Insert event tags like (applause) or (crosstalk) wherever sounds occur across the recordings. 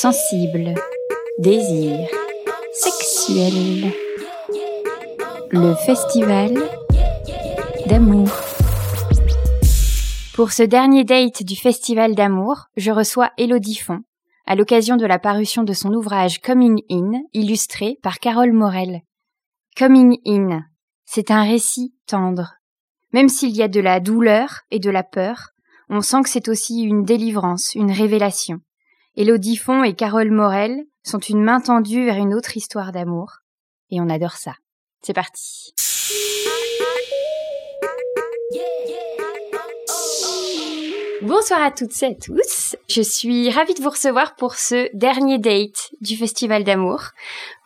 sensible, désir, sexuel. Le festival d'amour. Pour ce dernier date du festival d'amour, je reçois Elodie Font, à l'occasion de la parution de son ouvrage Coming In, illustré par Carole Morel. Coming In, c'est un récit tendre. Même s'il y a de la douleur et de la peur, on sent que c'est aussi une délivrance, une révélation. Elodie Font et Carole Morel sont une main tendue vers une autre histoire d'amour. Et on adore ça. C'est parti. Bonsoir à toutes et à tous. Je suis ravie de vous recevoir pour ce dernier date du Festival d'amour.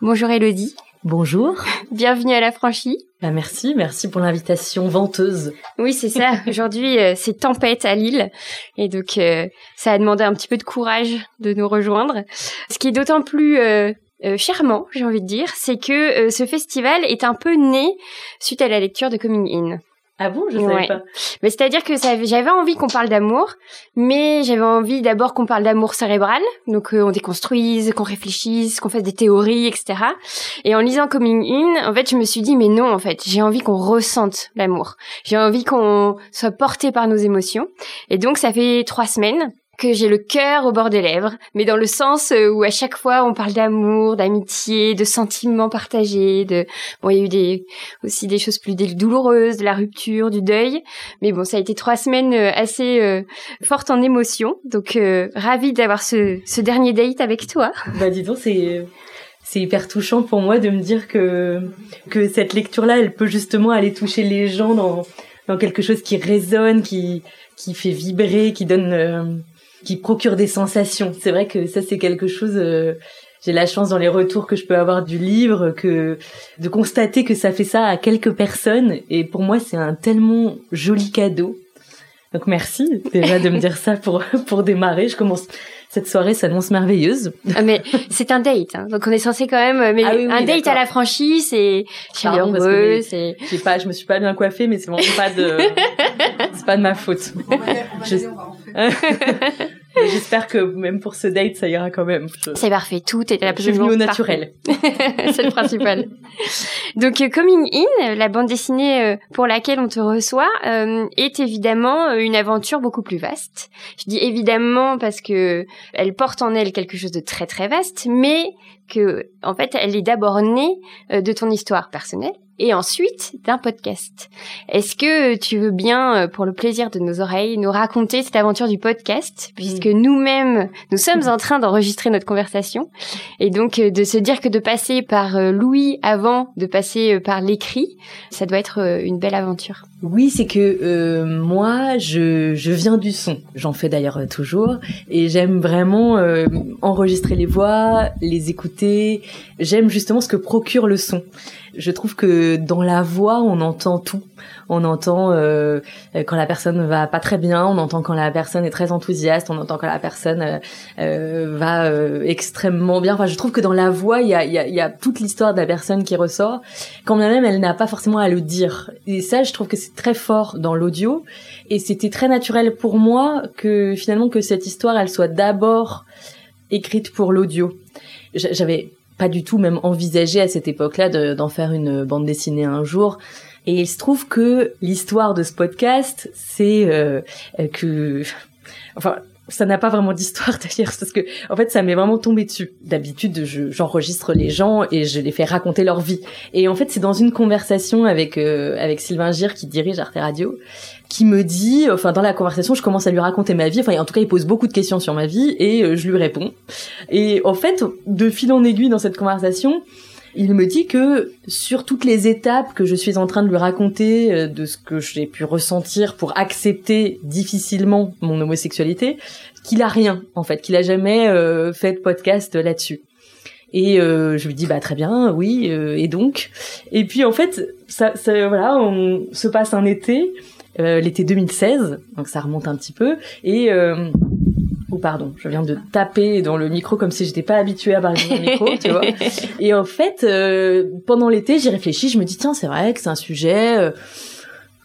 Bonjour Elodie. Bonjour. Bienvenue à la franchie. Bah merci, merci pour l'invitation venteuse. Oui, c'est ça. (laughs) Aujourd'hui, euh, c'est tempête à Lille. Et donc, euh, ça a demandé un petit peu de courage de nous rejoindre. Ce qui est d'autant plus euh, charmant, j'ai envie de dire, c'est que ce festival est un peu né suite à la lecture de Coming In. Ah bon, je savais pas. Mais c'est-à-dire que j'avais envie qu'on parle d'amour, mais j'avais envie d'abord qu'on parle d'amour cérébral, donc euh, on déconstruise, qu'on réfléchisse, qu'on fasse des théories, etc. Et en lisant Coming In, en fait, je me suis dit mais non, en fait, j'ai envie qu'on ressente l'amour. J'ai envie qu'on soit porté par nos émotions. Et donc ça fait trois semaines que j'ai le cœur au bord des lèvres, mais dans le sens euh, où à chaque fois on parle d'amour, d'amitié, de sentiments partagés, de bon il y a eu des aussi des choses plus douloureuses, de la rupture, du deuil, mais bon ça a été trois semaines euh, assez euh, fortes en émotions, donc euh, ravie d'avoir ce, ce dernier date avec toi. Bah dis donc c'est c'est hyper touchant pour moi de me dire que que cette lecture là elle peut justement aller toucher les gens dans dans quelque chose qui résonne, qui qui fait vibrer, qui donne qui procure des sensations. C'est vrai que ça c'est quelque chose. Euh, j'ai la chance dans les retours que je peux avoir du livre que de constater que ça fait ça à quelques personnes et pour moi c'est un tellement joli cadeau. Donc merci déjà de me dire ça pour (laughs) pour démarrer. Je commence cette soirée s'annonce merveilleuse. Ah, mais c'est un date, hein. donc on est censé quand même. Mais ah un date à la franchise, c'est chaleureux. C'est. J'ai pas, je me suis pas bien coiffée, mais c'est vraiment pas de. (laughs) c'est pas de ma faute. (laughs) J'espère que même pour ce date, ça ira quand même. C'est parfait, tout est absolument au naturel. (laughs) c'est le principal. Donc, euh, Coming In, la bande dessinée euh, pour laquelle on te reçoit, euh, est évidemment une aventure beaucoup plus vaste. Je dis évidemment parce que elle porte en elle quelque chose de très très vaste, mais que en fait, elle est d'abord née de ton histoire personnelle et ensuite d'un podcast. Est-ce que tu veux bien, euh, pour le plaisir de nos oreilles, nous raconter cette aventure du podcast, puisque mm. nous-mêmes, nous (laughs) sommes en train d'enregistrer notre conversation, et donc euh, de se dire que de passer par euh, Louis avant de passer par l'écrit, ça doit être une belle aventure. Oui, c'est que moi, je, je viens du son. J'en fais d'ailleurs toujours, et j'aime vraiment enregistrer les voix, les écouter. J'aime justement ce que procure le son je trouve que dans la voix, on entend tout. On entend euh, quand la personne va pas très bien, on entend quand la personne est très enthousiaste, on entend quand la personne euh, euh va euh, extrêmement bien. Enfin, je trouve que dans la voix, il y a, y, a, y a, toute l'histoire de la personne qui ressort, quand bien même elle n'a pas forcément à le dire. Et ça, je trouve que c'est très fort dans l'audio. Et c'était très naturel pour moi que finalement que cette histoire, elle soit d'abord écrite pour l'audio. J'avais pas du tout même envisagé à cette époque-là d'en faire une bande dessinée un jour. Et il se trouve que l'histoire de ce podcast, c'est euh, que, (laughs) enfin, ça n'a pas vraiment d'histoire (laughs) d'ailleurs parce que en fait ça m'est vraiment tombé dessus. D'habitude j'enregistre les gens et je les fais raconter leur vie. Et en fait c'est dans une conversation avec euh, avec Sylvain Gir qui dirige Arte Radio qui me dit, enfin dans la conversation, je commence à lui raconter ma vie. Enfin, en tout cas, il pose beaucoup de questions sur ma vie et euh, je lui réponds. Et en fait, de fil en aiguille dans cette conversation, il me dit que sur toutes les étapes que je suis en train de lui raconter euh, de ce que j'ai pu ressentir pour accepter difficilement mon homosexualité, qu'il a rien en fait, qu'il a jamais euh, fait de podcast là-dessus. Et je lui dis bah très bien, oui. et donc, et puis en fait, ça, voilà, on se passe un été euh, l'été 2016, donc ça remonte un petit peu. Et euh, oh pardon, je viens de taper dans le micro comme si j'étais pas habituée à parler dans le micro, tu vois. (laughs) Et en fait, euh, pendant l'été, j'y réfléchis, je me dis tiens, c'est vrai que c'est un sujet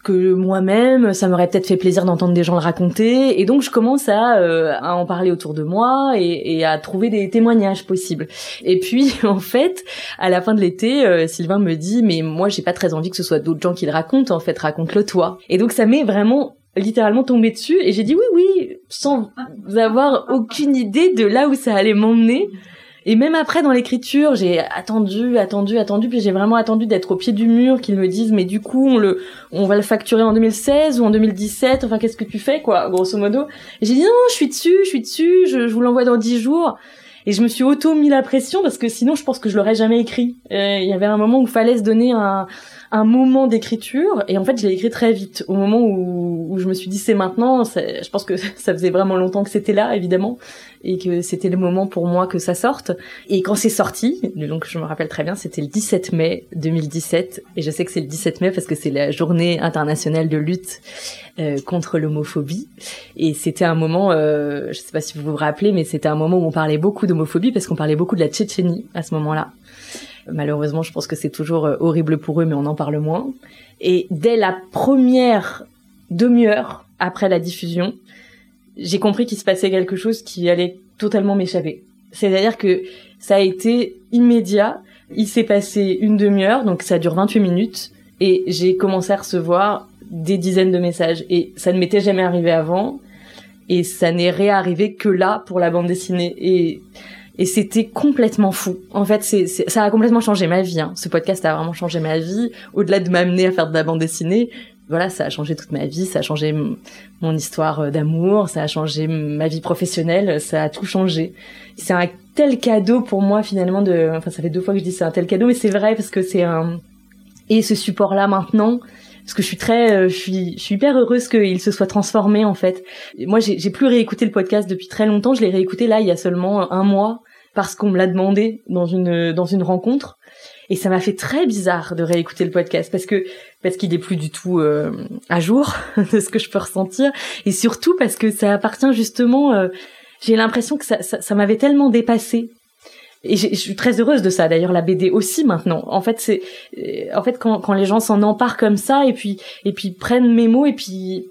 que moi-même, ça m'aurait peut-être fait plaisir d'entendre des gens le raconter. Et donc, je commence à, euh, à en parler autour de moi et, et, à trouver des témoignages possibles. Et puis, (laughs) en fait, à la fin de l'été, euh, Sylvain me dit, mais moi, j'ai pas très envie que ce soit d'autres gens qui le racontent. En fait, raconte-le toi. Et donc, ça m'est vraiment littéralement tombé dessus. Et j'ai dit oui, oui, sans avoir aucune idée de là où ça allait m'emmener. Et même après, dans l'écriture, j'ai attendu, attendu, attendu, puis j'ai vraiment attendu d'être au pied du mur, qu'ils me disent, mais du coup, on le, on va le facturer en 2016 ou en 2017, enfin, qu'est-ce que tu fais, quoi, grosso modo. J'ai dit, non, je suis dessus, je suis dessus, je, je vous l'envoie dans dix jours. Et je me suis auto mis la pression parce que sinon, je pense que je l'aurais jamais écrit. Euh, il y avait un moment où il fallait se donner un, un moment d'écriture et en fait je l'ai écrit très vite. Au moment où, où je me suis dit c'est maintenant je pense que (laughs) ça faisait vraiment longtemps que c'était là évidemment et que c'était le moment pour moi que ça sorte. Et quand c'est sorti donc je me rappelle très bien c'était le 17 mai 2017 et je sais que c'est le 17 mai parce que c'est la journée internationale de lutte euh, contre l'homophobie. Et c'était un moment euh, je sais pas si vous vous rappelez mais c'était un moment où on parlait beaucoup d'homophobie parce qu'on parlait beaucoup de la Tchétchénie à ce moment-là Malheureusement, je pense que c'est toujours euh, horrible pour eux, mais on en parle moins. Et dès la première demi-heure après la diffusion, j'ai compris qu'il se passait quelque chose qui allait totalement m'échapper. C'est-à-dire que ça a été immédiat. Il s'est passé une demi-heure, donc ça dure 28 minutes, et j'ai commencé à recevoir des dizaines de messages. Et ça ne m'était jamais arrivé avant, et ça n'est réarrivé que là pour la bande dessinée. Et et c'était complètement fou. En fait, c'est, ça a complètement changé ma vie. Hein. Ce podcast a vraiment changé ma vie. Au-delà de m'amener à faire de la bande dessinée, voilà, ça a changé toute ma vie. Ça a changé mon histoire euh, d'amour. Ça a changé ma vie professionnelle. Ça a tout changé. C'est un tel cadeau pour moi finalement de. Enfin, ça fait deux fois que je dis c'est un tel cadeau, mais c'est vrai parce que c'est un. Et ce support-là maintenant, parce que je suis très, euh, je suis, je suis hyper heureuse qu'il se soit transformé en fait. Moi, j'ai, j'ai plus réécouté le podcast depuis très longtemps. Je l'ai réécouté là il y a seulement un mois parce qu'on me l'a demandé dans une dans une rencontre. Et ça m'a fait très bizarre de réécouter le podcast parce que parce qu'il est plus du tout euh, à jour (laughs) de ce que je peux ressentir. Et surtout parce que ça appartient justement euh, j'ai l'impression que ça, ça, ça m'avait tellement dépassé et je suis très heureuse de ça d'ailleurs la BD aussi maintenant. En fait c'est en fait quand quand les gens s'en emparent comme ça et puis et puis prennent mes mots et puis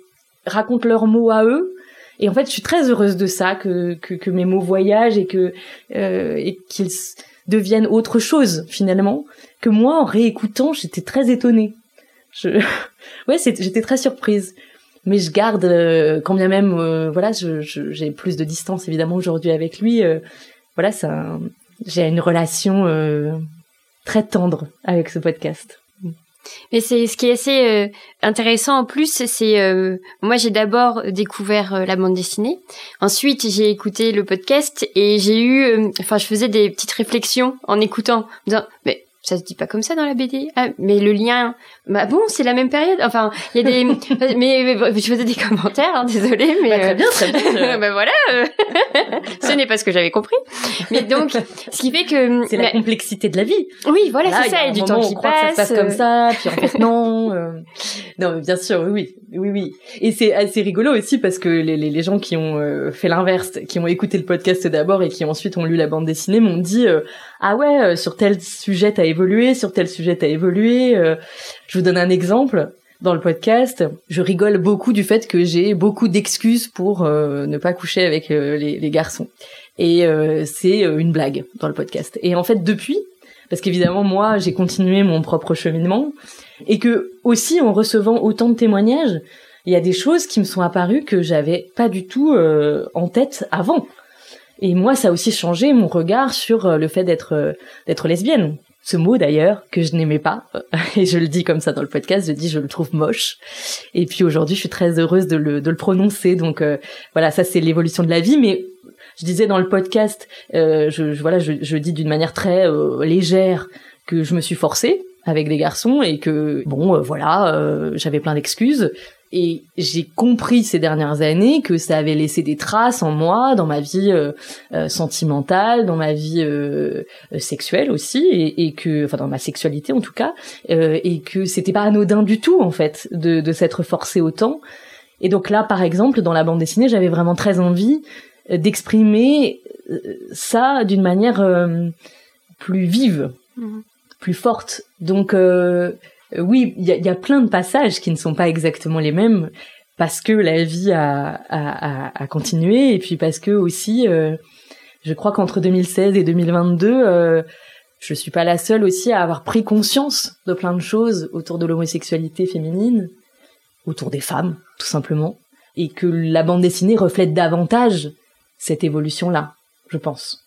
racontent leurs mots à eux et en fait, je suis très heureuse de ça, que, que, que mes mots voyagent et que euh, et qu'ils deviennent autre chose finalement. Que moi, en réécoutant, j'étais très étonnée. Je... (laughs) ouais, j'étais très surprise. Mais je garde, euh, quand bien même, euh, voilà, j'ai plus de distance évidemment aujourd'hui avec lui. Euh, voilà, ça, j'ai une relation très tendre avec ce podcast. Mais c'est ce qui est assez euh, intéressant en plus, c'est euh, moi j'ai d'abord découvert euh, la bande dessinée. Ensuite j'ai écouté le podcast et j'ai eu, enfin je faisais des petites réflexions en écoutant, en disant mais ça se dit pas comme ça dans la BD. Ah, mais le lien, bah bon, c'est la même période. Enfin, il y a des, (laughs) mais, je faisais des commentaires, hein, désolé, mais bah, très bien, très bien. (laughs) bah voilà, ce n'est pas ce que j'avais compris. Mais donc, ce qui fait que c'est la complexité de la vie. Oui, voilà, c'est ça. Il y a du temps qui passe. Que ça se passe comme ça, puis en fait non. Euh... Non, mais bien sûr, oui, oui, oui, oui. Et c'est assez rigolo aussi parce que les, les, les gens qui ont euh, fait l'inverse, qui ont écouté le podcast d'abord et qui ensuite ont lu la bande dessinée, m'ont dit euh, ah ouais, euh, sur tel sujet t'as évolué, sur tel sujet t'as évolué. Euh, je vous donne un exemple. Dans le podcast, je rigole beaucoup du fait que j'ai beaucoup d'excuses pour euh, ne pas coucher avec les, les, garçons. Et c'est une blague dans le podcast. Et en fait, depuis, parce qu'évidemment, moi, j'ai continué mon propre cheminement, et que aussi, en recevant autant de témoignages, il y a des choses qui me sont apparues que j'avais pas du tout en tête avant. Et moi, ça a aussi changé mon regard sur euh, le fait d'être euh, d'être lesbienne. Ce mot d'ailleurs que je n'aimais pas, (laughs) et je le dis comme ça dans le podcast, je dis je le trouve moche. Et puis aujourd'hui, je suis très heureuse de le, de le prononcer. Donc euh, voilà, ça c'est l'évolution de la vie. Mais je disais dans le podcast, je, je, voilà, je, je dis d'une manière très légère que je me suis forcée avec des garçons et que bon, voilà, j'avais plein d'excuses et j'ai compris ces dernières années que ça avait laissé des traces en moi, dans ma vie euh, euh, sentimentale, dans ma vie euh, sexuelle aussi, et, et, que, enfin dans ma sexualité en tout cas, et que c'était pas anodin du tout en fait de, de s'être forcé autant. Et donc là, par exemple, dans la bande dessinée, j'avais vraiment très envie d'exprimer ça d'une manière plus vive, mmh. plus forte. Donc Euh, oui, il y a, y a, plein de passages qui ne sont pas exactement les mêmes parce que la vie a, a, a, continué et puis parce que aussi, euh, je crois qu'entre 2016 et 2022, euh, je suis pas la seule aussi à avoir pris conscience de plein de choses autour de l'homosexualité féminine, autour des femmes, tout simplement, et que la bande dessinée reflète davantage cette évolution-là, je pense.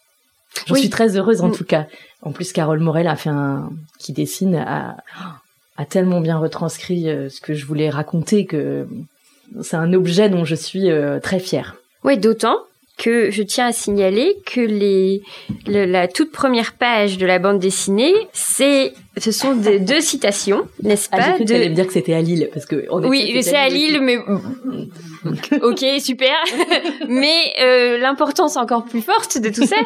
Je suis très heureuse en mm. tout cas. En plus, Carole Morel a fait un qui dessine a, a tellement bien retranscrit euh, ce que je voulais raconter que c'est un objet dont je suis euh, très fière. Oui, d'autant que je tiens à signaler que les la toute première page de la bande dessinée, c'est ce sont des, (laughs) deux citations, n'est-ce ah, pas ah, de... me dire que c'était à Lille parce que oui, c'est à Lille, mais (laughs) ok, super. (laughs) mais euh, l'importance encore plus forte de tout ça,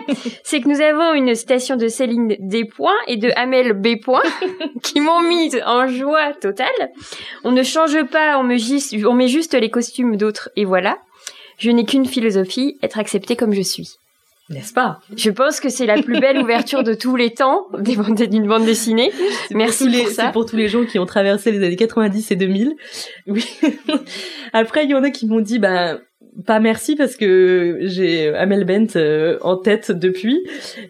c'est que nous avons une citation de Céline Despoints et de Amel B. qui m'ont mis en joie totale. On ne change pas, on me, on met juste les costumes d'autres et voilà. Je n'ai qu'une philosophie, être accepté comme je suis. N'est-ce pas? Je pense que c'est la plus belle ouverture de tous les temps d'une bande dessinée. Merci pour, ça. C'est pour tous les gens qui ont traversé les années 90 et 2000. Oui. (laughs) Après, il y en a qui m'ont dit, bah, pas merci parce que j'ai Amel Bent euh, en tête depuis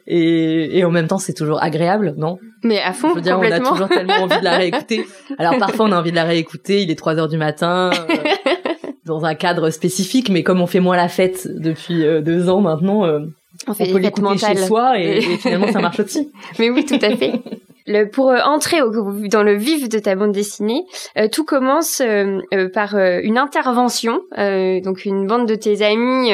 et, et en même temps c'est toujours agréable, non? Mais à fond, Je veux dire, on a toujours tellement envie de la (laughs) réécouter. Alors parfois on a envie de la réécouter, il est 3 heures du matin. Euh, (laughs) dans un cadre spécifique, mais comme on fait moins la fête depuis euh, deux ans maintenant, euh, on, fait peut l'écouter chez soi et, et finalement ça (laughs) marche aussi. mais oui, tout à fait. Le, pour euh, entrer au, dans le vif de ta bande dessinée, euh, tout commence euh, par une intervention. donc une bande de tes amis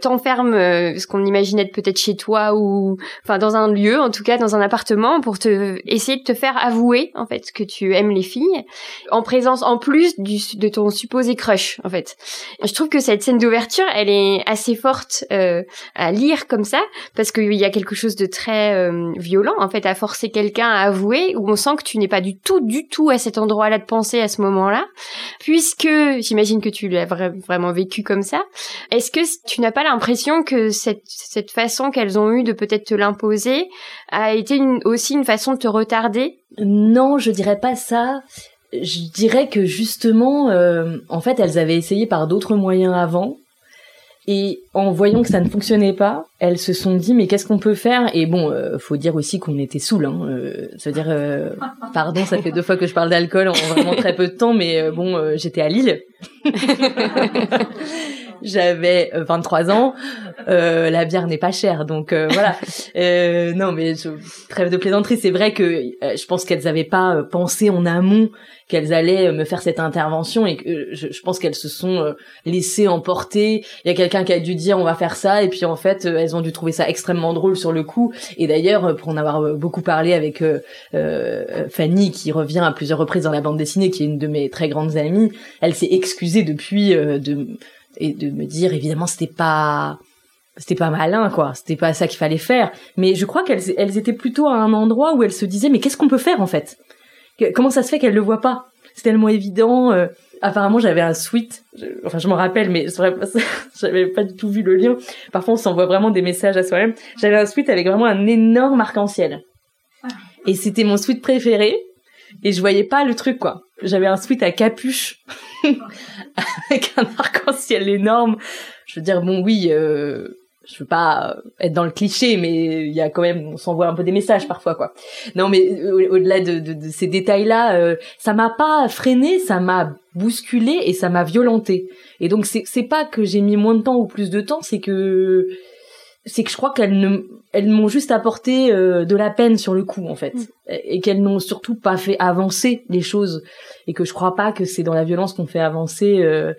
t'enferme, ce qu'on imaginait peut-être chez toi ou, enfin, dans un lieu, en tout cas dans un appartement, pour te essayer de te faire avouer en fait que tu aimes les filles, en présence en plus du, de ton supposé crush en fait. Je trouve que cette scène d'ouverture, elle est assez forte à lire comme ça parce qu'il y a quelque chose de très violent en fait à forcer quelqu'un à avouer, où on sent que tu n'es pas du tout, du tout à cet endroit-là de penser à ce moment-là, puisque j'imagine que tu l'as vraiment vécu comme ça. Est-ce que tu n'as pas l'impression que cette, façon qu'elles ont eu de peut-être te l'imposer a été aussi une façon de te retarder? Non, je dirais pas ça. Je dirais que justement, euh, en fait, elles avaient essayé par d'autres moyens avant et en voyant que ça ne fonctionnait pas, elles se sont dit mais qu'est-ce qu'on peut faire? Et bon, euh, faut dire aussi qu'on était saoul. Hein, euh, dire, euh, pardon, ça fait deux fois que je parle d'alcool en vraiment très peu de temps, mais euh, bon, j'étais à Lille. (laughs) J'avais 23 ans. la bière n'est pas chère, donc voilà. (laughs) non, mais je, trêve de plaisanterie. C'est vrai que je pense qu'elles avaient pas pensé en amont qu'elles allaient me faire cette intervention et que je, je pense qu'elles se sont euh, laissées emporter. Il y a quelqu'un qui a dû dire on va faire ça et puis en fait euh, elles ont dû trouver ça extrêmement drôle sur le coup. Et d'ailleurs euh, pour en avoir beaucoup parlé avec euh, Fanny qui revient à plusieurs reprises dans la bande dessinée, qui est une de mes très grandes amies, elle s'est excusée depuis de et de me dire évidemment c'était pas c'était pas malin quoi c'était pas ça qu'il fallait faire mais je crois qu'elles elles étaient plutôt à un endroit où elles se disaient mais qu'est-ce qu'on peut faire en fait? Comment ça se fait qu'elle le voit pas? C'est tellement évident. Euh. apparemment, j'avais un sweat. enfin, je m'en rappelle, mais (laughs) j'avais pas du tout vu le lien. Parfois, on s'envoie vraiment des messages à soi-même. J'avais un sweat avec vraiment un énorme arc-en-ciel. Ah. Et c'était mon sweat préféré. Et je voyais pas le truc, quoi. J'avais un sweat à capuche (laughs) (laughs) avec un arc-en-ciel énorme. Je veux dire, bon, oui, euh, je veux pas être dans le cliché, mais il y a quand même, on s'envoie un peu des messages parfois, quoi. Non, mais au-delà de, de, de, ces détails-là, euh, ça m'a pas freiné, ça m'a bousculé et ça m'a violenté. Et donc c'est pas que j'ai mis moins de temps ou plus de temps, c'est que c'est que je crois qu'elles ne elles m'ont juste apporté euh, de la peine sur le coup en fait mm. et qu'elles n'ont surtout pas fait avancer les choses et que je crois pas que c'est dans la violence qu'on fait avancer euh,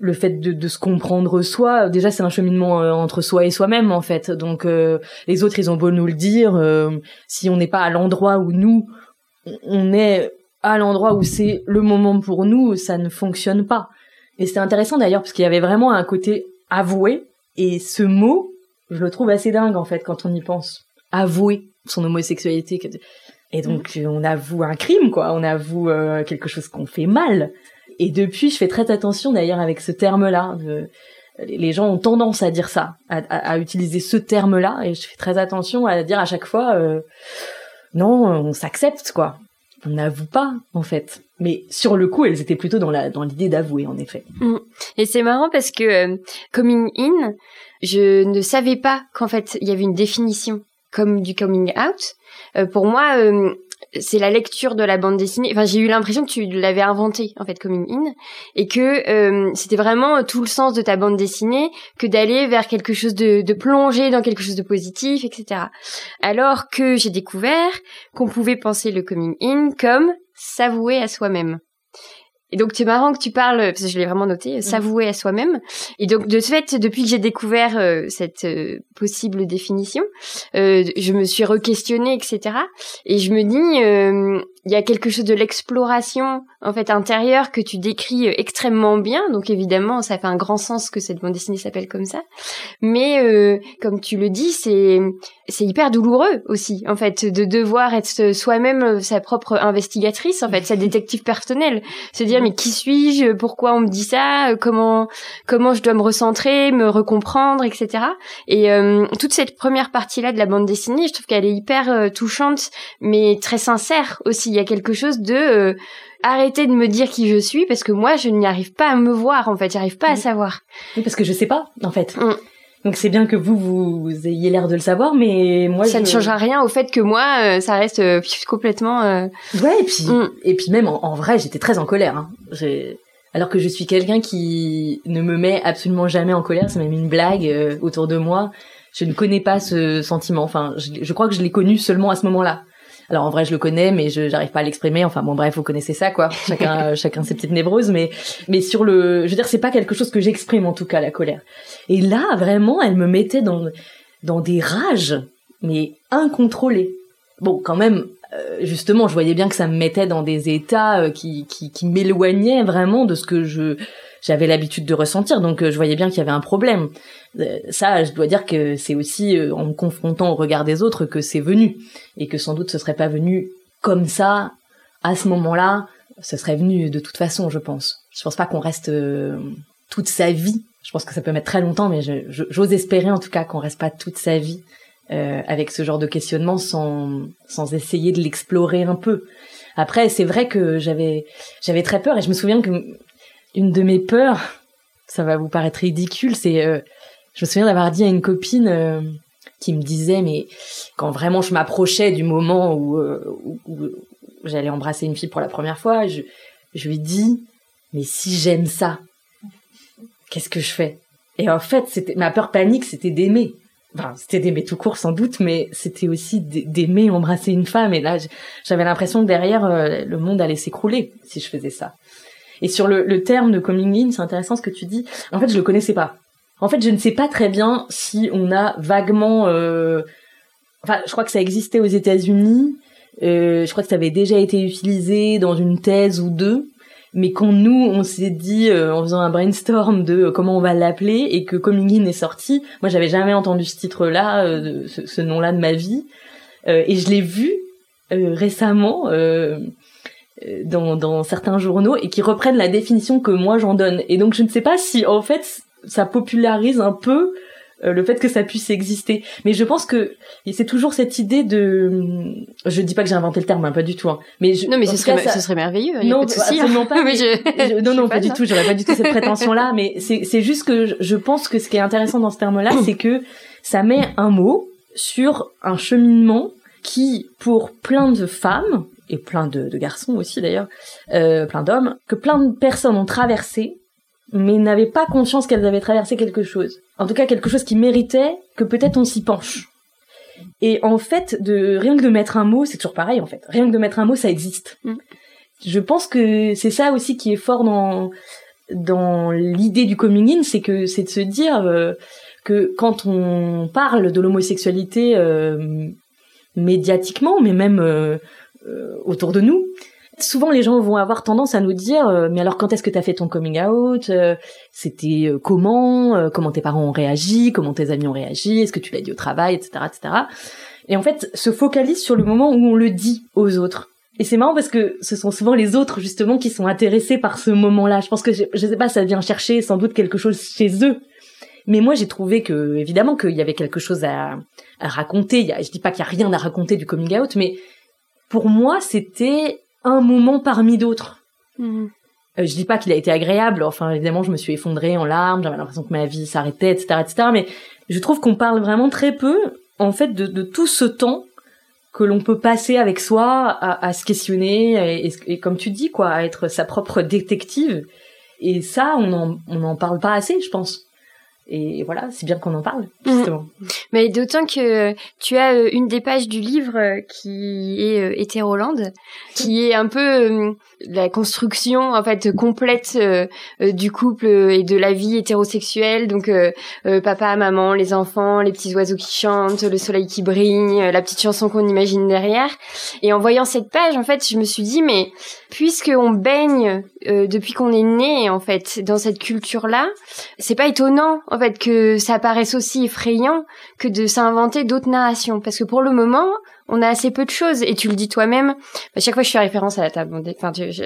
le fait de, de, se comprendre soi, déjà c'est un cheminement euh, entre soi et soi-même en fait. Donc euh, les autres ils ont beau nous le dire, euh, si on n'est pas à l'endroit où nous on est à l'endroit où c'est le moment pour nous, ça ne fonctionne pas. Et c'est intéressant d'ailleurs parce qu'il y avait vraiment un côté avoué et ce mot, je le trouve assez dingue en fait quand on y pense. Avouer son homosexualité. Et donc on avoue un crime quoi, on avoue quelque chose qu'on fait mal. Et depuis, je fais très attention d'ailleurs avec ce terme-là. Les gens ont tendance à dire ça, à, utiliser ce terme-là, et je fais très attention à dire à chaque fois, euh, non, on s'accepte quoi. on n'avoue pas en fait. Mais sur le coup, elles étaient plutôt dans la dans l'idée d'avouer en effet. Mm. Et c'est marrant parce que euh, coming in, je ne savais pas qu'en fait il y avait une définition comme du coming out. Euh, pour moi, euh, c'est la lecture de la bande dessinée. Enfin, j'ai eu l'impression que tu l'avais inventé en fait, Coming In, et que euh, c'était vraiment tout le sens de ta bande dessinée que d'aller vers quelque chose de, de plonger dans quelque chose de positif, etc. Alors que j'ai découvert qu'on pouvait penser le Coming In comme s'avouer à soi-même. Et donc c'est marrant que tu parles, parce que je l'ai vraiment noté, mm. s'avouer à soi-même. Et donc de ce fait, depuis que j'ai découvert euh, cette euh, possible définition, euh, je me suis re-questionnée, etc. Et je me dis, il y a quelque chose de l'exploration en fait intérieure que tu décris euh, extrêmement bien. Donc évidemment, ça fait un grand sens que cette bande dessinée s'appelle comme ça. Mais euh, comme tu le dis, c'est c'est hyper douloureux aussi en fait de devoir être soi-même euh, sa propre investigatrice en fait, sa détective personnelle. Se dire mais qui suis-je? Pourquoi on me dit ça? Comment comment je dois me recentrer, me recomprendre, etc. Et toute cette première partie là de la bande dessinée, je trouve qu'elle est hyper touchante, mais très sincère aussi il y a quelque chose de euh, arrêter de me dire qui je suis parce que moi je n'y arrive pas à me voir en fait, j'arrive pas à savoir. Oui, parce que je sais pas en fait. Mm. Donc c'est bien que vous, vous, ayez l'air de le savoir, mais moi ça ne changera rien au fait que moi euh, ça reste euh, complètement. Ouais et puis mm. et puis même en, vrai j'étais très en colère. Hein. Alors que je suis quelqu'un qui ne me met absolument jamais en colère, c'est même une blague autour de moi. Je ne connais pas ce sentiment. Enfin, je, je crois que je l'ai connu seulement à ce moment-là. Alors en vrai, je le connais, mais je j'arrive pas à l'exprimer. Enfin bon, bref, vous connaissez ça, quoi. (laughs) Chacun, chacun ses petites névroses, mais mais sur le, je veux dire, c'est pas quelque chose que j'exprime en tout cas la colère. Et là, vraiment, elle me mettait dans dans des rages, mais incontrôlées. Bon, quand même, euh, justement, je voyais bien que ça me mettait dans des états euh, qui qui, qui m'éloignaient vraiment de ce que je j'avais l'habitude de ressentir. Donc euh, je voyais bien qu'il y avait un problème. Euh, ça, je dois dire que c'est aussi euh, en me confrontant au regard des autres que c'est venu et que sans doute ce serait pas venu comme ça à ce moment-là. Ce serait venu de toute façon, je pense. Je pense pas qu'on reste toute sa vie. Je pense que ça peut mettre très longtemps, mais j'ose espérer en tout cas qu'on reste pas toute sa vie euh, avec ce genre de questionnement sans sans essayer de l'explorer un peu. Après, c'est vrai que j'avais j'avais très peur et je me souviens que une de mes peurs, ça va vous paraître ridicule, c'est, euh, je me souviens d'avoir dit à une copine euh, qui me disait, mais quand vraiment je m'approchais du moment où, euh, j'allais embrasser une fille pour la première fois, je, lui dis, mais si j'aime ça, qu'est-ce que je fais? Et en fait, c'était ma peur panique, c'était d'aimer. C'était d'aimer tout court sans doute, mais c'était aussi d'aimer embrasser une femme. Et là, j'avais l'impression que derrière, le monde allait s'écrouler si je faisais ça. Et sur le, le terme de coming in, c'est intéressant ce que tu dis. En fait, je le connaissais pas. En fait, je ne sais pas très bien si on a vaguement. Euh... Enfin, je crois que ça existait aux États-Unis. Euh, je crois que ça avait déjà été utilisé dans une thèse ou deux. Mais quand nous, on s'est dit euh, en faisant un brainstorm de comment on va l'appeler et que Coming In est sorti, moi j'avais jamais entendu ce titre-là, ce, nom-là de ma vie, et je l'ai vu récemment dans, dans certains journaux et qui reprennent la définition que moi j'en donne. Et donc je ne sais pas si en fait ça popularise un peu euh, le fait que ça puisse exister. Mais je pense que c'est toujours cette idée de. Je dis pas que j'ai inventé le terme, hein, pas du tout. Hein. Mais non, mais ce serait, ce serait merveilleux. non, pas de souci, absolument pas. (laughs) mais je... non, non, pas du tout. J'aurais pas du tout cette prétention-là. Mais c'est, c'est juste que je pense que ce qui est intéressant dans ce terme-là, c'est que ça met un mot sur un cheminement qui, pour plein de femmes, et plein de, garçons aussi d'ailleurs, euh, plein d'hommes, que plein de personnes ont traversé, mais n'avaient pas conscience qu'elles avaient traversé quelque chose. En tout cas, quelque chose qui méritait que peut-être on s'y penche. Et en fait, de rien que de mettre un mot, c'est toujours pareil en fait. Rien que de mettre un mot, ça existe. Mm. Je pense que c'est ça aussi qui est fort dans dans l'idée du coming in, c'est que c'est de se dire euh, que quand on parle de l'homosexualité euh, médiatiquement, mais même euh, autour de nous. Souvent, les gens vont avoir tendance à nous dire euh, mais alors quand est-ce que t'as fait ton coming out? Euh, C'était comment? Comment tes parents ont réagi? Comment tes amis ont réagi? Est-ce que tu l'as dit au travail, etc., etc. Et en fait, se focalise sur le moment où on le dit aux autres. Et c'est marrant parce que ce sont souvent les autres justement qui sont intéressés par ce moment-là. Je pense que je, sais pas, ça vient chercher sans doute quelque chose chez eux. Mais moi, j'ai trouvé que évidemment qu'il y avait quelque chose à, raconter. Il y je dis pas qu'il y a rien à raconter du coming out, mais pour moi, c'était un moment parmi d'autres. Mhm. Euh, je dis pas qu'il a été agréable. Enfin, évidemment, je me suis effondrée en larmes. J'avais l'impression que ma vie s'arrêtait, etc., etc. Mais je trouve qu'on parle vraiment très peu, en fait, de, de tout ce temps que l'on peut passer avec soi à, à se questionner et, et, comme tu dis, quoi, à être sa propre détective. Et ça, on en, on n'en parle pas assez, je pense. Et voilà, c'est bien qu'on en parle, Mhm. justement. Mais d'autant que tu as euh, une des pages du livre euh, qui est euh, Hétérolande, qui est un peu la construction en fait complète euh, euh, du couple euh, et de la vie hétérosexuelle. Donc euh, euh, papa, maman, les enfants, les petits oiseaux qui chantent, le soleil qui brille, la petite chanson qu'on imagine derrière. Et en voyant cette page, en fait, je me suis dit mais puisque on baigne depuis qu'on est né en fait dans cette culture-là, c'est pas étonnant en fait que ça paraisse aussi effrayant que de s'inventer d'autres narrations parce que pour le moment on a assez peu de choses. Et tu le dis toi-même. À chaque fois je fais référence à la table. Enfin tu, je-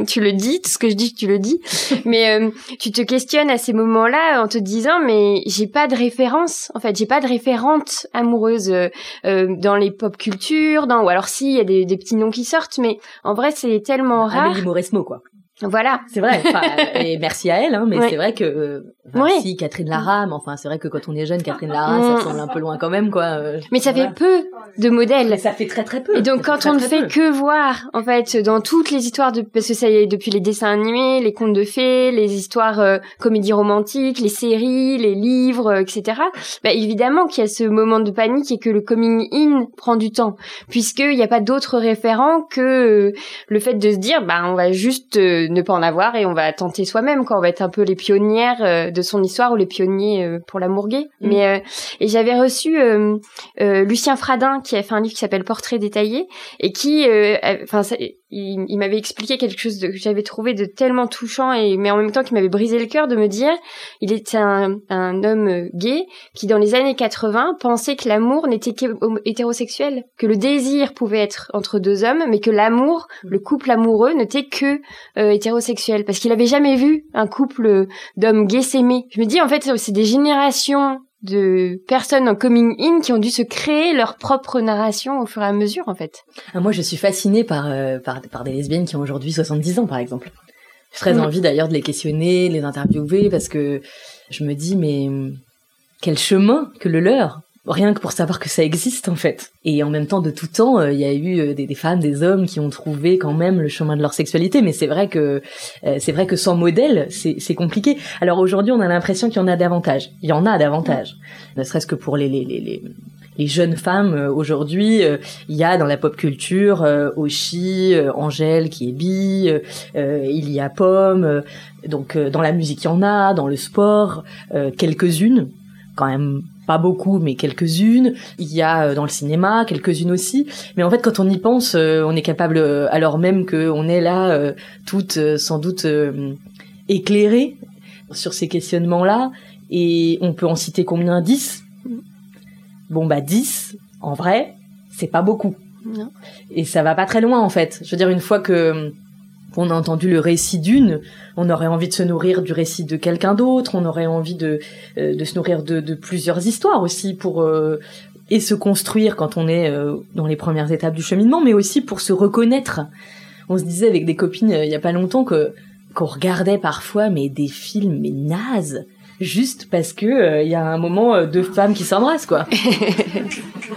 (laughs) tu le dis tout ce que je dis tu le dis. (laughs) Mais euh, tu te questionnes à ces moments-là en te disant mais j'ai pas de référence. En fait j'ai pas de référente amoureuse euh, euh, dans les pop cultures dans ou alors si il y a des, des petits noms qui sortent. Mais en vrai c'est tellement rare. Amélie Mauresmo, quoi. voilà. C'est vrai. Enfin, (laughs) et merci à elle, hein, mais Ouais. c'est vrai que euh, enfin, Ouais. si Catherine Lara, mais enfin c'est vrai que quand on est jeune, Catherine Lara, Mm. ça semble un peu loin quand même, quoi. mais ça voilà. fait peu de modèles Mais ça fait très très peu. Et donc quand on ne très, fait peu. que voir, en fait, dans toutes les histoires de, parce que ça y est, depuis les dessins animés, les contes de fées, les histoires euh, comédies romantiques, les séries, les livres, euh, etc. Bah, évidemment qu'il y a ce moment de panique et que le coming in prend du temps, puisqu'il n'y a pas d'autres référents que euh, le fait de se dire, bah on va juste euh, ne pas en avoir et on va tenter soi-même, quoi. On va être un peu les pionnières euh, de son histoire ou les pionniers euh, pour l'amour gay. Mm. Mais euh, et j'avais reçu euh, euh, Lucien Fradin qui a fait un livre qui s'appelle Portrait détaillé et qui enfin il, il m'avait expliqué quelque chose de, que j'avais trouvé de tellement touchant et mais en même temps qui m'avait brisé le cœur de me dire il était un, un homme euh, gay qui dans les années 80 pensait que l'amour n'était qu'hétérosexuel que le désir pouvait être entre deux hommes mais que l'amour le couple amoureux n'était que euh, hétérosexuel. Parce qu'il avait jamais vu un couple d'hommes gays s'aimer. Je me dis en fait c'est des générations de personnes en coming in qui ont dû se créer leur propre narration au fur et à mesure en fait. Ah, moi, je suis fascinée par, euh, par, par des lesbiennes qui ont aujourd'hui 70 ans, par exemple. J'ai très envie d'ailleurs de les questionner, les interviewer, parce que je me dis, mais quel chemin que le leur Rien que pour savoir que ça existe, en fait. Et en même temps, de tout temps, euh, il y a eu euh, des, femmes, des hommes qui ont trouvé quand même le chemin de leur sexualité. Mais c'est vrai que euh, c'est vrai que sans modèle, c'est compliqué. Alors aujourd'hui, on a l'impression qu'il y en a davantage. Il y en a davantage. Ne serait-ce que pour les, les, les, les jeunes femmes euh, aujourd'hui, il y a dans la pop culture euh, Oshi, euh, Angèle qui est bi, il y a Pomme, donc dans la musique il y en a, dans le sport quelques-unes, quand même pas beaucoup mais quelques-unes, il y a euh, dans le cinéma quelques-unes aussi, mais en fait quand on y pense, euh, on est capable euh, alors même que on est là toutes sans doute éclairées sur ces questionnements-là et on peut en citer combien? 10 Bon bah 10 en vrai, c'est pas beaucoup. Non. Et ça va pas très loin en fait. Je veux dire une fois que on a entendu le récit d'une, on aurait envie de se nourrir du récit de quelqu'un d'autre, on aurait envie de euh, de se nourrir de, de plusieurs histoires aussi pour euh, et se construire quand on est euh, dans les premières étapes du cheminement, mais aussi pour se reconnaître. On se disait avec des copines euh, il y a pas longtemps que qu'on regardait parfois mais des films mais nazes juste parce que euh, il y a un moment euh, deux femmes qui s'embrassent quoi. (laughs)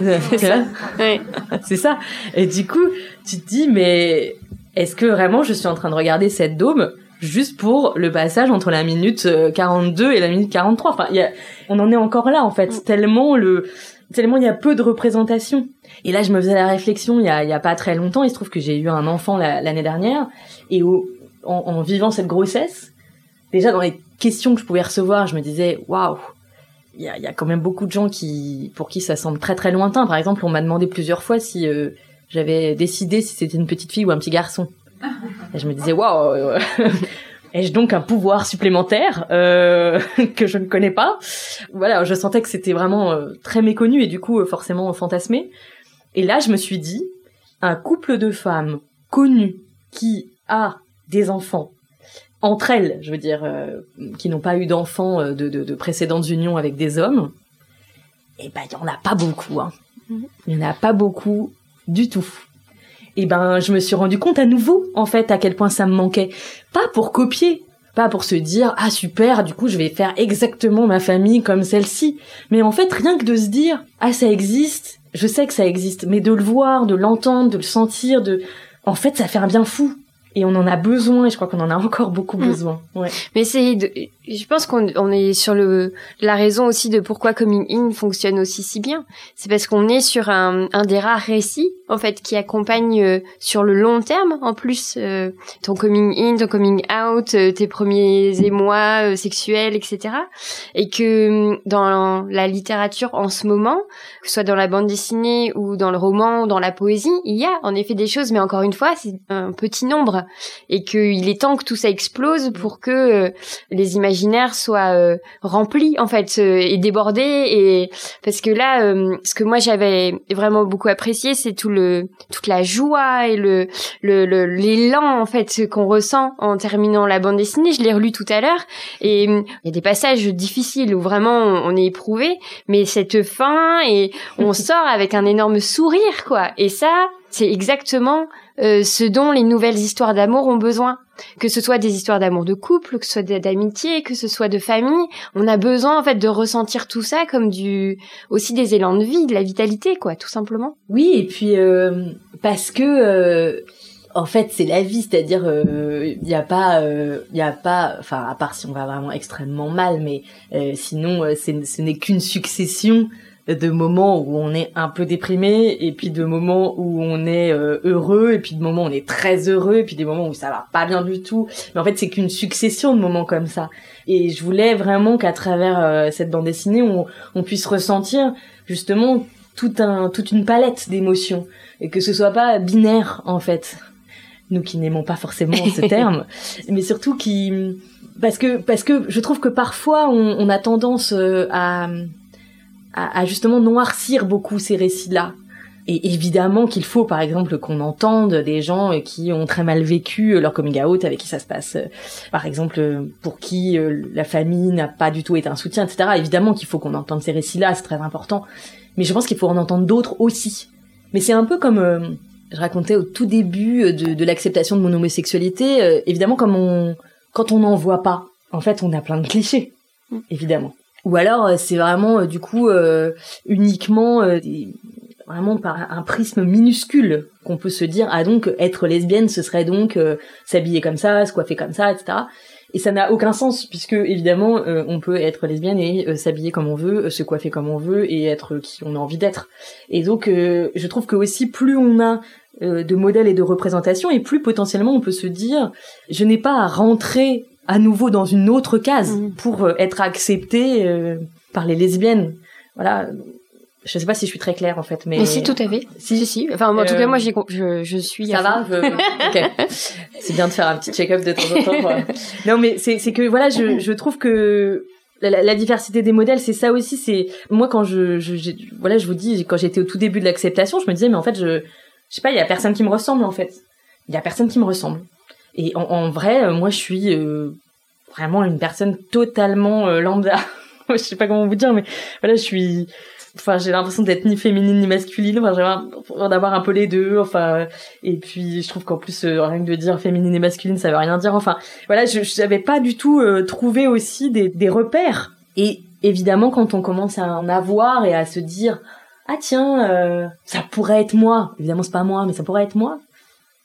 (laughs) c'est ça. Ouais. C'est ça. Et du coup, tu te dis mais est-ce que vraiment je suis en train de regarder cette dôme juste pour le passage entre la minute euh, 42 et la minute 43 Enfin, y a, on en est encore là en fait, Mm. tellement le tellement il y a peu de représentation. Et là, je me faisais la réflexion il y a, y a pas très longtemps. Il se trouve que j'ai eu un enfant la- l'année dernière et au, en, en vivant cette grossesse, déjà dans les questions que je pouvais recevoir, je me disais waouh. Il y a, y a quand même beaucoup de gens qui, pour qui ça semble très très lointain. Par exemple, on m'a demandé plusieurs fois si euh, j'avais décidé si c'était une petite fille ou un petit garçon. Et je me disais waouh. euh, (laughs) Ai-je donc un pouvoir supplémentaire euh, (laughs) que je ne connais pas? Voilà, je sentais que c'était vraiment euh, très méconnu et du coup euh, forcément fantasmé. Et là, je me suis dit, un couple de femmes connues qui a des enfants entre elles, je veux dire, qui n'ont pas eu d'enfants de, de, de précédentes unions avec des hommes, eh ben il y en a pas beaucoup. Hein. Mhm. Il y en a pas beaucoup du tout. et ben je me suis rendu compte à nouveau en fait à quel point ça me manquait. Pas pour copier, pas pour se dire ah super, du coup je vais faire exactement ma famille comme celle-ci, mais en fait rien que de se dire ah ça existe, je sais que ça existe, mais de le voir, de l'entendre, de le sentir, de en fait ça fait un bien fou et on en a besoin et je crois qu'on en a encore beaucoup mm. besoin. Ouais. Mais c'est, je pense qu'on on est sur le la raison aussi de pourquoi Coming In fonctionne aussi si bien. C'est parce qu'on est sur un, un des rares récits en fait qui accompagne euh, sur le long terme en plus euh, ton coming in, ton coming out, euh, tes premiers émois sexuels, etc. Et que dans la littérature en ce moment, que ce soit dans la bande dessinée ou dans le roman ou dans la poésie, il y a en effet des choses, mais encore une fois c'est un petit nombre et qu'il est temps que tout ça explose pour que euh, les imaginaires soient euh, remplis en fait euh, et débordés. Et parce que là ce que moi j'avais vraiment beaucoup apprécié c'est tout le toute la joie et le l'élan en fait qu'on ressent en terminant la bande dessinée. Je l'ai relu tout à l'heure. Et il y a des passages difficiles où vraiment on est éprouvé. Mais cette fin et on (laughs) sort avec un énorme sourire quoi. Et ça c'est exactement euh, ce dont les nouvelles histoires d'amour ont besoin. Que ce soit des histoires d'amour de couple, que ce soit d'amitié, que ce soit de famille, on a besoin en fait de ressentir tout ça comme du aussi des élans de vie, de la vitalité, quoi, tout simplement. Oui, et puis euh, parce que euh, en fait c'est la vie, c'est-à-dire il n'y a pas, il y a pas, enfin à part si on va vraiment extrêmement mal, mais sinon ce n'est qu'une succession de moments où on est un peu déprimé et puis de moments où on est euh, heureux et puis de moments où on est très heureux et puis des moments où ça va pas bien du tout. Mais en fait, c'est qu'une succession de moments comme ça. Et je voulais vraiment qu'à travers euh, cette bande dessinée, on, on puisse ressentir justement tout un, toute une palette d'émotions et que ce soit pas binaire en fait. Nous qui n'aimons pas forcément ce (laughs) terme, mais surtout qui parce que parce que je trouve que parfois on, on a tendance euh, à à, justement noircir beaucoup ces récits-là. Et évidemment qu'il faut, par exemple, qu'on entende des gens qui ont très mal vécu leur coming out, avec qui ça se passe, euh, par exemple, pour qui euh, la famille n'a pas du tout été un soutien, etc. Évidemment qu'il faut qu'on entende ces récits-là, c'est très important. Mais je pense qu'il faut en entendre d'autres aussi. Mais c'est un peu comme euh, je racontais au tout début de, de l'acceptation de mon homosexualité. évidemment, comme on, quand on n'en voit pas, en fait, on a plein de clichés, mm. évidemment. Ou alors euh, c'est vraiment euh, du coup euh, uniquement vraiment par un prisme minuscule qu'on peut se dire ah donc être lesbienne ce serait donc s'habiller comme ça, se coiffer comme ça, etc. Et ça n'a aucun sens puisque évidemment on peut être lesbienne et s'habiller comme on veut, se coiffer comme on veut et être qui on a envie d'être. Et donc je trouve que aussi plus on a de modèles et de représentations et plus potentiellement on peut se dire je n'ai pas à rentrer à nouveau dans une autre case mm. pour euh, être acceptée euh, par les lesbiennes. Voilà. Je sais pas si je suis très claire en fait, mais. Mais si tout à fait. Si si. Enfin en tout cas moi j'ai je, je suis. Ça va. (laughs) C'est bien de faire un petit check-up de temps en temps. non mais c'est c'est que voilà je je trouve que la, la, diversité des modèles, c'est ça aussi. C'est moi quand je, je, voilà, je vous dis quand j'étais au tout début de l'acceptation, je me disais mais en fait je, je sais pas, il y a personne qui me ressemble en fait. Il y a personne qui me ressemble. Et en, vrai, euh, moi, je suis euh, vraiment une personne totalement euh, lambda. (laughs) je sais pas comment vous dire, mais voilà, je suis. Enfin, j'ai l'impression d'être ni féminine ni masculine. Enfin, j'ai d'avoir un peu les deux. Enfin, et puis je trouve qu'en plus, rien que de dire féminine et masculine, ça veut rien dire. Enfin, voilà, je n'avais pas du tout trouvé aussi des, des repères. Et évidemment, quand on commence à en avoir et à se dire ah tiens, ça pourrait être moi. Évidemment, c'est pas moi, mais ça pourrait être moi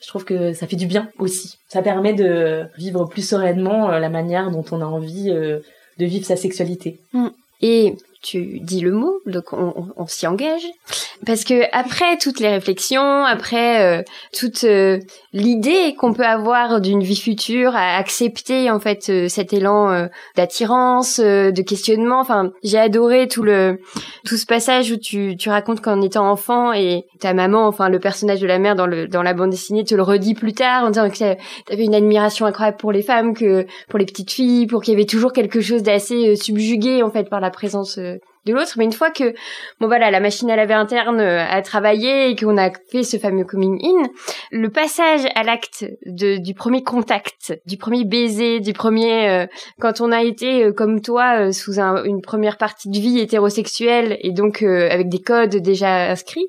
je trouve que ça fait du bien aussi. Ça permet de vivre plus sereinement euh, la manière dont on a envie euh, de vivre sa sexualité. Mm. Tu dis le mot, donc on, on, s'y engage. Parce que après toutes les réflexions, après euh, toute euh, l'idée qu'on peut avoir d'une vie future, à accepter en fait euh, cet élan d'attirance, de questionnement. Enfin, j'ai adoré tout le tout ce passage où tu tu racontes qu'en étant enfant et ta maman, enfin le personnage de la mère dans le dans la bande dessinée te le redit plus tard en disant que t'avais une admiration incroyable pour les femmes, que pour les petites filles, pour qu'il y avait toujours quelque chose d'assez subjugué en fait par la présence de l'autre. Mais une fois que, bon voilà, la machine à laver interne euh, a travaillé et qu'on a fait ce fameux coming in, le passage à l'acte du premier contact, du premier baiser, du premier, euh, quand on a été euh, comme toi sous une première partie de vie hétérosexuelle et donc avec des codes déjà inscrits,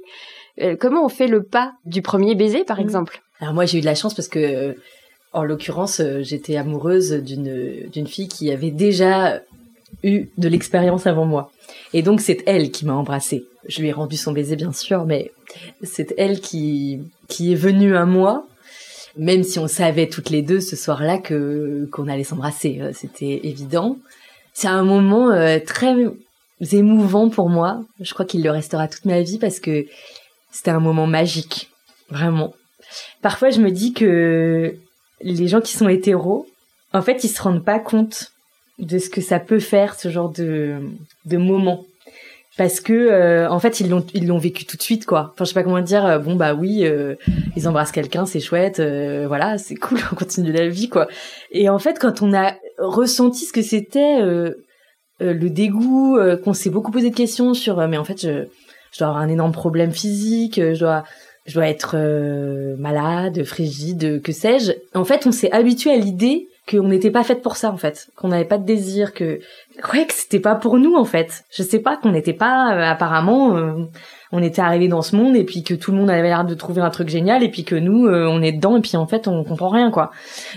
comment on fait le pas du premier baiser, par Mhm. exemple? Alors moi j'ai eu de la chance parce que en l'occurrence j'étais amoureuse d'une d'une fille qui avait déjà eu de l'expérience avant moi. Et donc c'est elle qui m'a embrassée. Je lui ai rendu son baiser bien sûr, mais c'est elle qui qui est venue à moi même si on savait toutes les deux ce soir-là que qu'on allait s'embrasser, Euh, c'était évident. C'est un moment euh, très émouvant pour moi. Je crois qu'il le restera toute ma vie parce que c'était un moment magique, vraiment. Parfois, je me dis que les gens qui sont hétéros, en fait, ils se rendent pas compte de ce que ça peut faire ce genre de de moment. Parce que euh, en fait ils l'ont ils l'ont vécu tout de suite quoi. Enfin je sais pas comment dire. euh, bon bah oui, euh, ils embrassent quelqu'un, c'est chouette, euh, voilà, c'est (laughs) cool, on continue la vie quoi. Et en fait quand on a ressenti ce que c'était euh, le dégoût, qu'on s'est beaucoup posé de questions sur mais en fait je je dois avoir un énorme problème physique, je dois je dois être malade, frigide, que sais-je. En fait, on s'est habitué à l'idée qu'on n'était pas faite pour ça, en fait, qu'on n'avait pas de désir, que ouais, que c'était pas pour nous, en fait. Je sais pas, qu'on n'était pas euh, apparemment, euh, on était arrivé dans ce monde et puis que tout le monde avait l'air de trouver un truc génial et puis que nous, euh, on est dedans et puis en fait, on comprend rien, quoi.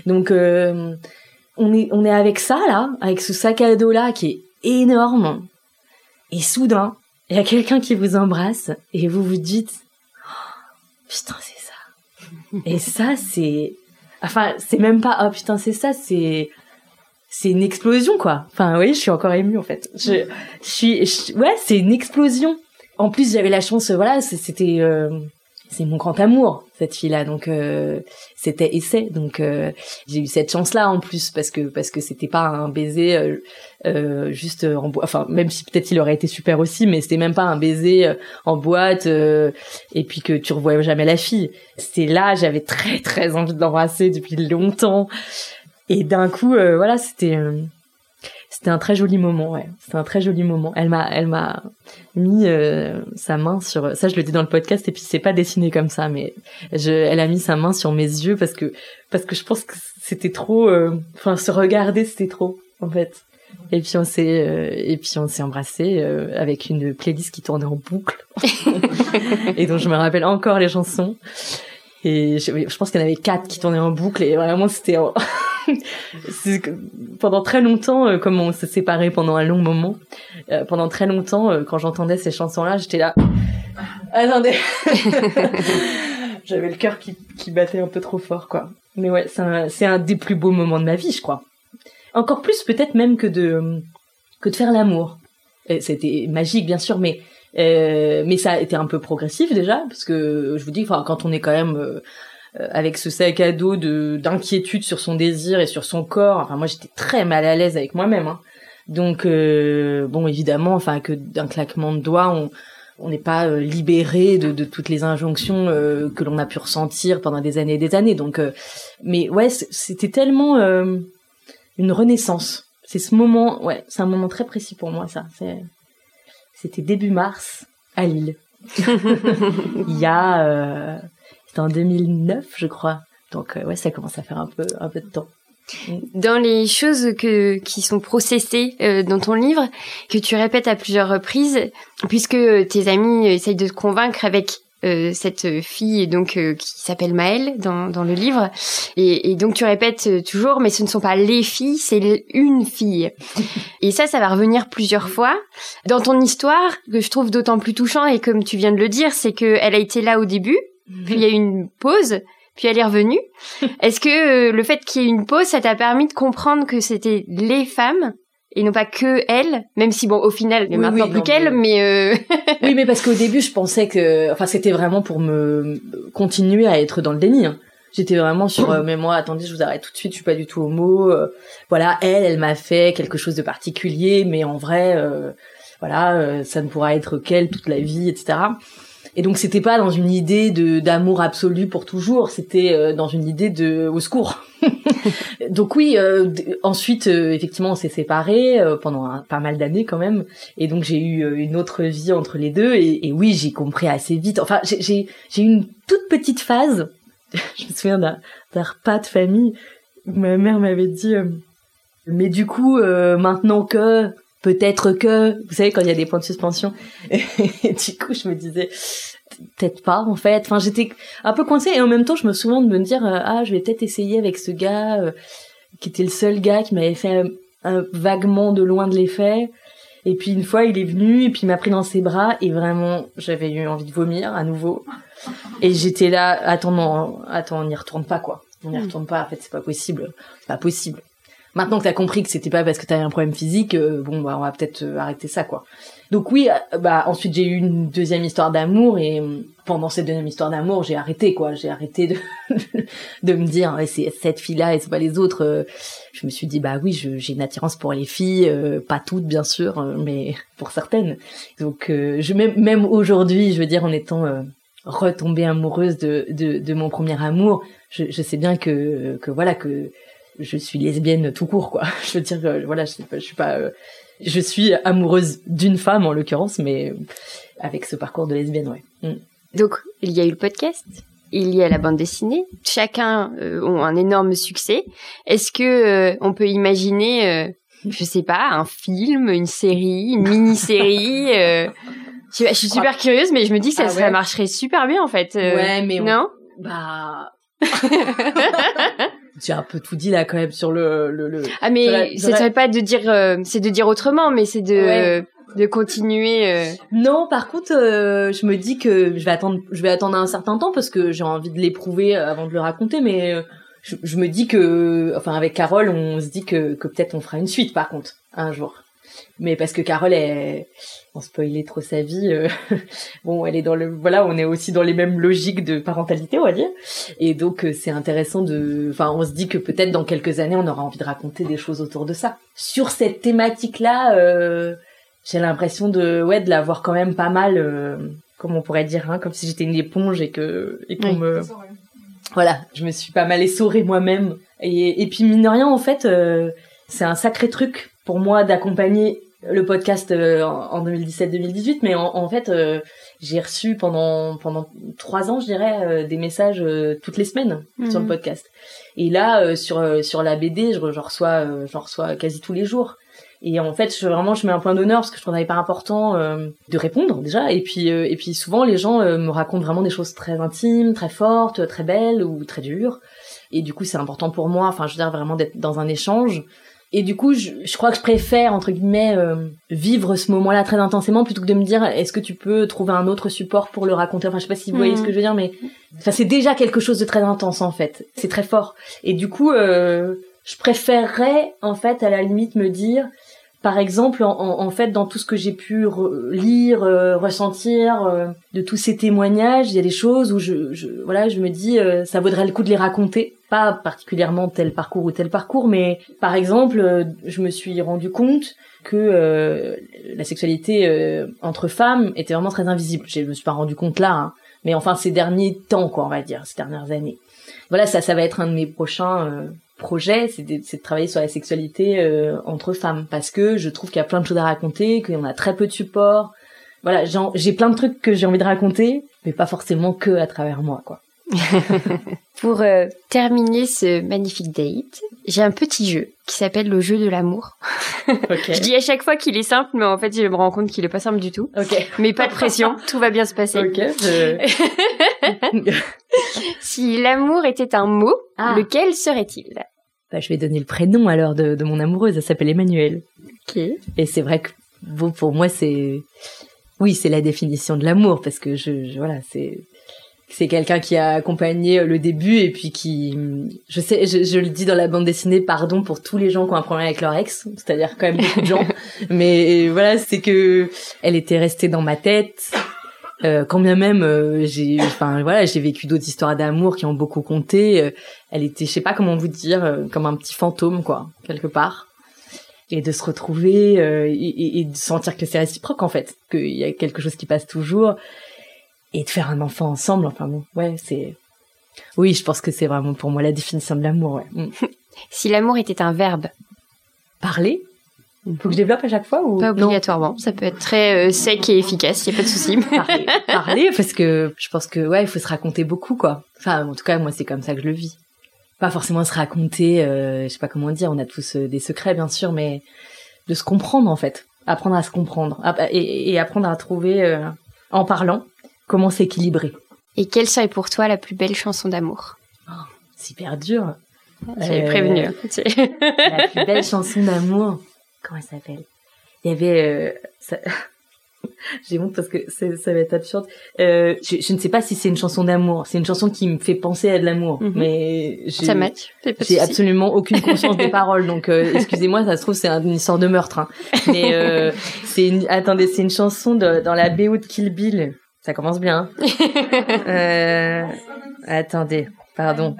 Donc, on est on est avec ça là, avec ce sac à dos là qui est énorme. Et soudain, il y a quelqu'un qui vous embrasse et vous vous dites putain c'est ça et ça c'est enfin c'est même pas oh putain c'est ça c'est c'est une explosion quoi. Enfin oui je suis encore émue en fait. Je, je suis ouais c'est une explosion. En plus j'avais la chance voilà c'était euh, c'est mon grand amour cette fille là donc euh, c'était essai. Donc euh, j'ai eu cette chance là en plus parce que parce que c'était pas un baiser euh, euh, juste en boîte. Enfin même si peut-être il aurait été super aussi mais c'était même pas un baiser euh, en boîte euh, et puis que tu revois jamais la fille. C'était là j'avais très très envie de l'embrasser depuis longtemps. Et d'un coup voilà c'était c'était un très joli moment ouais. C'était un très joli moment. Elle m'a elle m'a mis euh, sa main sur ça je le dis dans le podcast et puis c'est pas dessiné comme ça mais je elle a mis sa main sur mes yeux parce que parce que je pense que c'était trop euh, enfin se regarder c'était trop en fait. Et puis on s'est euh, et puis on s'est embrassé euh, avec une playlist qui tournait en boucle. (laughs) Et dont je me rappelle encore les chansons et je, je pense qu'il y en avait quatre qui tournaient en boucle et vraiment c'était (laughs) pendant très longtemps euh, comme on s'est séparés pendant un long moment euh, pendant très longtemps euh, quand j'entendais ces chansons là j'étais là attendez. (laughs) J'avais le cœur qui, qui battait un peu trop fort quoi. Mais ouais c'est un, un des plus beaux moments de ma vie je crois. Encore plus peut-être même que de que de faire l'amour. C'était magique bien sûr mais euh, mais ça a été un peu progressif déjà parce que je vous dis quand on est quand même euh, euh, avec ce sac à dos de d'inquiétude sur son désir et sur son corps enfin moi j'étais très mal à l'aise avec moi-même hein. donc euh, bon évidemment enfin que d'un claquement de doigts on on n'est pas euh, libéré de, de toutes les injonctions que l'on a pu ressentir pendant des années et des années. Donc mais ouais c'était tellement une renaissance. C'est ce moment ouais c'est un moment très précis pour moi ça. C'est c'était début mars à Lille. Il y a euh, c'était en 2009 je crois. Donc euh, ouais ça commence à faire un peu un peu de temps. Dans les choses que qui sont processées euh, dans ton livre, que tu répètes à plusieurs reprises, puisque tes amis essayent de te convaincre avec euh, cette fille donc euh, qui s'appelle Maëlle dans, dans le livre. Et, et donc tu répètes euh, toujours mais ce ne sont pas les filles c'est une fille. (laughs) Et ça ça va revenir plusieurs fois. Dans ton histoire que je trouve d'autant plus touchant et comme tu viens de le dire c'est que elle a été là au début puis il y a eu une pause puis elle est revenue. (laughs) Est-ce que euh, le fait qu'il y ait une pause, ça t'a permis de comprendre que c'était les femmes et non pas que elles, même si bon, au final, il y a Oui, maintenant oui, plus non, qu'elles, mais, euh, (laughs) oui, mais parce qu'au début, je pensais que, enfin, c'était vraiment pour me continuer à être dans le déni. hein. J'étais vraiment sur, euh, (clears throat) mais moi, attendez, je vous arrête tout de suite, je suis pas du tout homo. euh, voilà, elle, elle m'a fait quelque chose de particulier, mais en vrai, euh, voilà, ça ne pourra être qu'elle toute la vie, etc. Et donc, c'était pas dans une idée de d'amour absolu pour toujours, c'était euh, dans une idée de au secours. (laughs) donc oui, euh, ensuite, euh, effectivement, on s'est séparés pendant pas mal d'années quand même. Et donc j'ai eu une autre vie entre les deux et, oui j'ai compris assez vite. Enfin j'ai j'ai eu une toute petite phase. (laughs) je me souviens d'un repas de famille où ma mère m'avait dit mais du coup maintenant que peut-être que, vous savez, quand il y a des points de suspension. (laughs) Et du coup, je me disais, peut-être pas, en fait. Enfin, j'étais un peu coincée et en même temps, je me souviens de me dire, euh, ah, je vais peut-être essayer avec ce gars, euh, qui était le seul gars qui m'avait fait un, vaguement de loin de l'effet. Et puis une fois, il est venu et puis il m'a pris dans ses bras et vraiment, j'avais eu envie de vomir à nouveau. Et j'étais là, attends, non, attends, on n'y retourne pas, quoi. On n'y mm. retourne pas, en fait, c'est pas possible. C'est pas possible. Maintenant que t'as compris que c'était pas parce que t'avais un problème physique, euh, bon bah on va peut-être euh, arrêter ça quoi. Donc oui, euh, bah ensuite j'ai eu une deuxième histoire d'amour et pendant cette deuxième histoire d'amour j'ai arrêté quoi. J'ai arrêté de (laughs) de me dire c'est cette fille là et c'est pas les autres. Je me suis dit bah oui j'ai une attirance pour les filles, pas toutes bien sûr, mais (laughs) pour certaines. Donc je même même aujourd'hui je veux dire en étant retombée amoureuse de, de, de mon premier amour, je, je sais bien que que voilà que je suis lesbienne tout court quoi. (laughs) Je veux dire voilà, je, je suis pas euh, je suis amoureuse d'une femme en l'occurrence mais avec ce parcours de lesbienne ouais. Mm. Donc, il y a eu le podcast, il y a la bande dessinée, chacun euh, ont un énorme succès. Est-ce que euh, on peut imaginer je sais pas, un film, une série, une mini-série (laughs) je, suis super curieuse mais je me dis que ça, ah ça marcherait super bien en fait. ouais, mais non? Bah (laughs) j'ai un peu tout dit là quand même sur le le, le... ah mais ce serait pas de dire euh, c'est de dire autrement mais c'est de de continuer euh. non par contre euh, je me dis que je vais attendre je vais attendre un certain temps parce que j'ai envie de l'éprouver avant de le raconter mais je, je, me dis que enfin avec Carole on se dit que que peut-être on fera une suite par contre un jour mais parce que Carole est on spoiler trop sa vie euh, (laughs) bon elle est dans le voilà on est aussi dans les mêmes logiques de parentalité on va dire. Et donc euh, c'est intéressant de enfin on se dit que peut-être dans quelques années on aura envie de raconter des choses autour de ça. Sur cette thématique là euh, j'ai l'impression de ouais de l'avoir quand même pas mal comme on pourrait dire hein, comme si j'étais une éponge et que et qu'on me voilà je me suis pas mal essorée moi-même. Et, et puis mine de rien en fait c'est un sacré truc pour moi d'accompagner le podcast euh, en 2017-2018, mais en, fait, euh, j'ai reçu pendant pendant trois ans, je dirais, euh, des messages toutes les semaines sur le mhm. podcast. Et là, sur sur la BD, je, reçois j'en reçois quasi tous les jours. Et en fait, je, vraiment, je mets un point d'honneur parce que je trouve pas important de répondre déjà. Et puis et puis souvent, les gens me racontent vraiment des choses très intimes, très fortes, très belles ou très dures. Et du coup, c'est important pour moi. Enfin, je veux dire vraiment d'être dans un échange. Et du coup, je, je, crois que je préfère entre guillemets euh, vivre ce moment-là très intensément plutôt que de me dire est-ce que tu peux trouver un autre support pour le raconter? Enfin, je sais pas si vous voyez ce que je veux dire, mais enfin, c'est déjà quelque chose de très intense en fait. C'est très fort. Et du coup, euh, je préférerais en fait à la limite me dire par exemple, en, fait, dans tout ce que j'ai pu lire, euh, ressentir, euh, de tous ces témoignages, il y a des choses où je, je voilà, je me dis, euh, ça vaudrait le coup de les raconter. Pas particulièrement tel parcours ou tel parcours, mais par exemple, je me suis rendu compte que la sexualité entre femmes était vraiment très invisible. Je me suis pas rendu compte là, hein. mais enfin ces derniers temps, quoi, on va dire, ces dernières années. Voilà, ça, ça va être un de mes prochains projet, c'est de, de, travailler sur la sexualité euh, entre femmes parce que je trouve qu'il y a plein de choses à raconter, qu'il y en a très peu de support. Voilà, j'ai plein de trucs que j'ai envie de raconter, mais pas forcément que à travers moi, quoi. (laughs) Pour euh, terminer ce magnifique date, j'ai un petit jeu qui s'appelle le jeu de l'amour. Okay. (laughs) je dis à chaque fois qu'il est simple, mais en fait, je me rends compte qu'il est pas simple du tout. Okay. Mais pas de pression, (laughs) tout va bien se passer. si l'amour était un mot, ah. lequel serait-il? Bah, je vais donner le prénom alors de, de mon amoureuse. Elle s'appelle Emmanuel. Ok. Et c'est vrai que bon, pour moi, c'est oui, c'est la définition de l'amour parce que je, voilà, c'est c'est quelqu'un qui a accompagné le début et puis qui je sais je, je, le dis dans la bande dessinée pardon pour tous les gens qui ont un problème avec leur ex c'est-à-dire quand même beaucoup de gens (laughs) mais voilà c'est que elle était restée dans ma tête euh, quand bien même euh, j'ai enfin voilà j'ai vécu d'autres histoires d'amour qui ont beaucoup compté euh, elle était je sais pas comment vous dire euh, comme un petit fantôme quoi quelque part. Et de se retrouver et, et, de sentir que c'est réciproque en fait qu'il y a quelque chose qui passe toujours. Et de faire un enfant ensemble enfin bon ouais c'est oui je pense que c'est vraiment pour moi la définition de l'amour ouais. Mm. (laughs) si l'amour était un verbe. Parler? Faut que je développe à chaque fois ou Pas obligatoirement. Ça peut être très euh, sec et efficace. Y a pas de souci. (laughs) parler, (laughs) parler, parce que je pense que ouais, il faut se raconter beaucoup quoi. Enfin, en tout cas, moi, c'est comme ça que je le vis. Pas forcément se raconter. Euh, je sais pas comment dire. On a tous euh, des secrets, bien sûr, mais de se comprendre en fait. apprendre à se comprendre et, apprendre à trouver, euh, en parlant, comment s'équilibrer. Et quelle serait pour toi la plus belle chanson d'amour? Oh, Super dur. J'avais prévenu. Hein. la plus belle (laughs) chanson d'amour, comment elle s'appelle? Il y avait... Euh, (laughs) J'ai honte parce que ça va être absurde. Euh, je, je, ne sais pas si c'est une chanson d'amour. C'est une chanson qui me fait penser à de l'amour, mhm. mais ça match. J'ai absolument aucune conscience des (laughs) paroles, donc euh, excusez-moi, ça se trouve c'est une histoire de meurtre. Hein. Mais euh, (laughs) c'est une... attendez, c'est une chanson de, dans la BO de Kill Bill. Ça commence bien. Hein. euh... Attendez, pardon.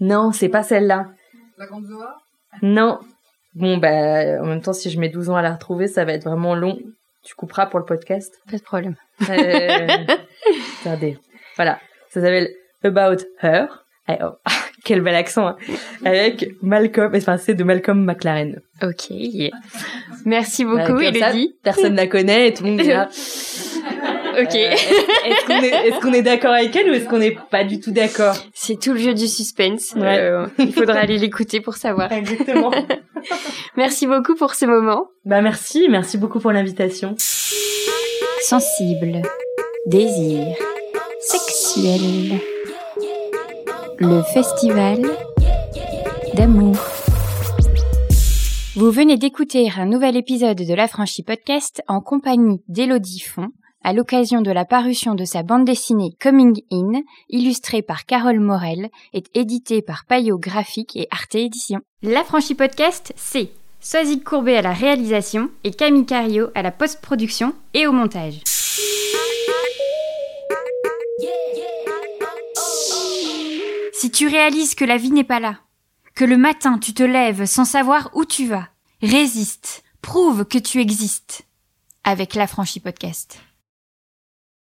Non, c'est pas celle-là. La Grande Non. Bon, bah, en même temps, si je mets 12 ans à la retrouver, ça va être vraiment long. Tu couperas pour le podcast Pas de problème. Euh, (laughs) attendez. Voilà. Ça s'appelle About Her. oh, (laughs) quel bel accent. Hein. Avec Malcolm. Enfin, c'est de Malcolm McLaren. Ok. Merci beaucoup, euh, Elodie. personne la connaît et tout le monde est là. (laughs) ok. Euh, est-ce qu'on est, d'accord avec elle ou est-ce qu'on n'est pas du tout d'accord? C'est tout le jeu du suspense. Euh, il faudra aller l'écouter pour savoir. (laughs) Exactement. (laughs) merci beaucoup pour ce moment. Bah merci, merci beaucoup pour l'invitation. Sensible, désir, sexuel. Le festival d'amour. Vous venez d'écouter un nouvel épisode de l'Affranchi Podcast en compagnie d'Elodie Font à l'occasion de la parution de sa bande dessinée Coming In, illustrée par Carole Morel et éditée par Payot Graphique et Arte Édition. L'Affranchi Podcast, c'est Soazic Courbet à la réalisation et Camille Cario à la post-production et au montage. Si tu réalises que la vie n'est pas là, que le matin tu te lèves sans savoir où tu vas, résiste, prouve que tu existes avec l'Affranchi Podcast.